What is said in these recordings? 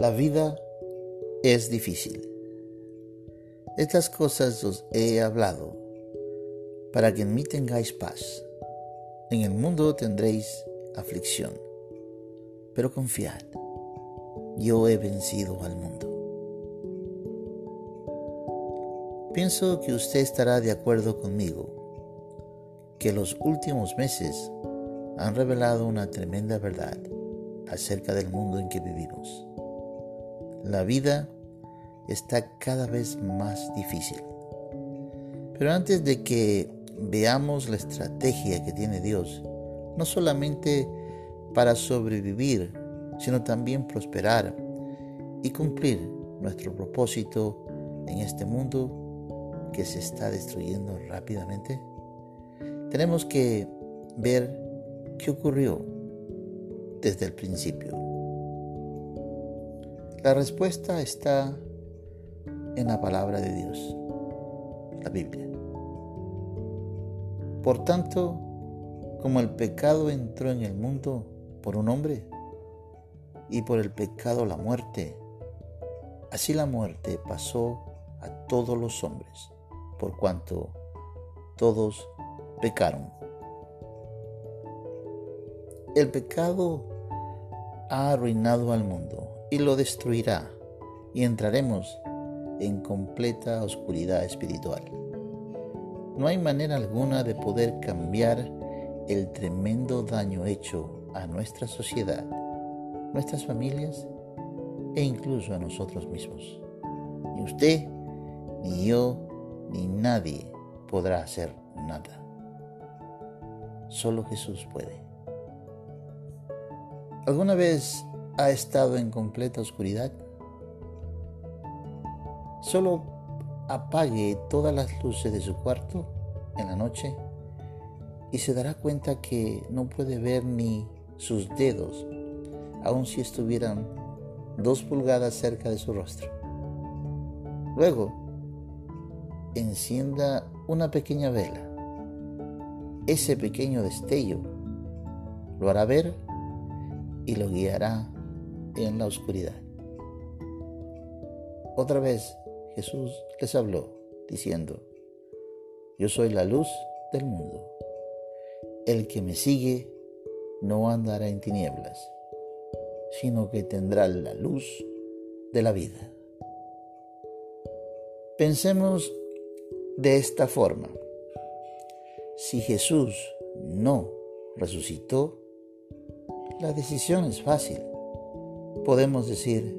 La vida es difícil. Estas cosas os he hablado para que en mí tengáis paz. En el mundo tendréis aflicción, pero confiad, yo he vencido al mundo. Pienso que usted estará de acuerdo conmigo que los últimos meses han revelado una tremenda verdad acerca del mundo en que vivimos. La vida está cada vez más difícil. Pero antes de que veamos la estrategia que tiene Dios, no solamente para sobrevivir, sino también prosperar y cumplir nuestro propósito en este mundo que se está destruyendo rápidamente, tenemos que ver qué ocurrió desde el principio. La respuesta está en la palabra de Dios, la Biblia. Por tanto, como el pecado entró en el mundo por un hombre, y por el pecado la muerte, así la muerte pasó a todos los hombres, por cuanto todos pecaron. El pecado ha arruinado al mundo y lo destruirá y entraremos en completa oscuridad espiritual. No hay manera alguna de poder cambiar el tremendo daño hecho a nuestra sociedad, nuestras familias e incluso a nosotros mismos. Ni usted, ni yo, ni nadie podrá hacer nada. Solo Jesús puede. ¿Alguna vez ha estado en completa oscuridad? Solo apague todas las luces de su cuarto en la noche y se dará cuenta que no puede ver ni sus dedos, aun si estuvieran dos pulgadas cerca de su rostro. Luego, encienda una pequeña vela. Ese pequeño destello lo hará ver y lo guiará en la oscuridad. Otra vez Jesús les habló, diciendo, Yo soy la luz del mundo. El que me sigue no andará en tinieblas, sino que tendrá la luz de la vida. Pensemos de esta forma. Si Jesús no resucitó, la decisión es fácil. Podemos decir,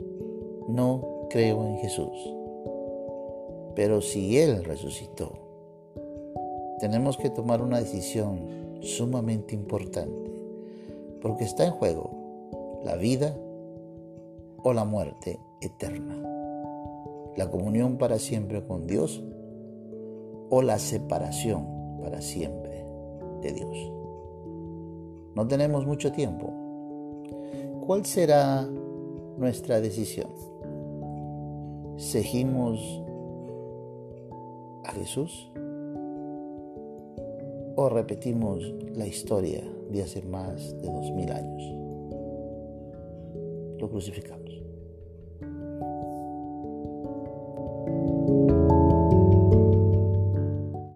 no creo en Jesús. Pero si Él resucitó, tenemos que tomar una decisión sumamente importante, porque está en juego la vida o la muerte eterna, la comunión para siempre con Dios o la separación para siempre de Dios. No tenemos mucho tiempo. ¿Cuál será nuestra decisión? ¿Seguimos a Jesús? ¿O repetimos la historia de hace más de dos mil años? Lo crucificamos.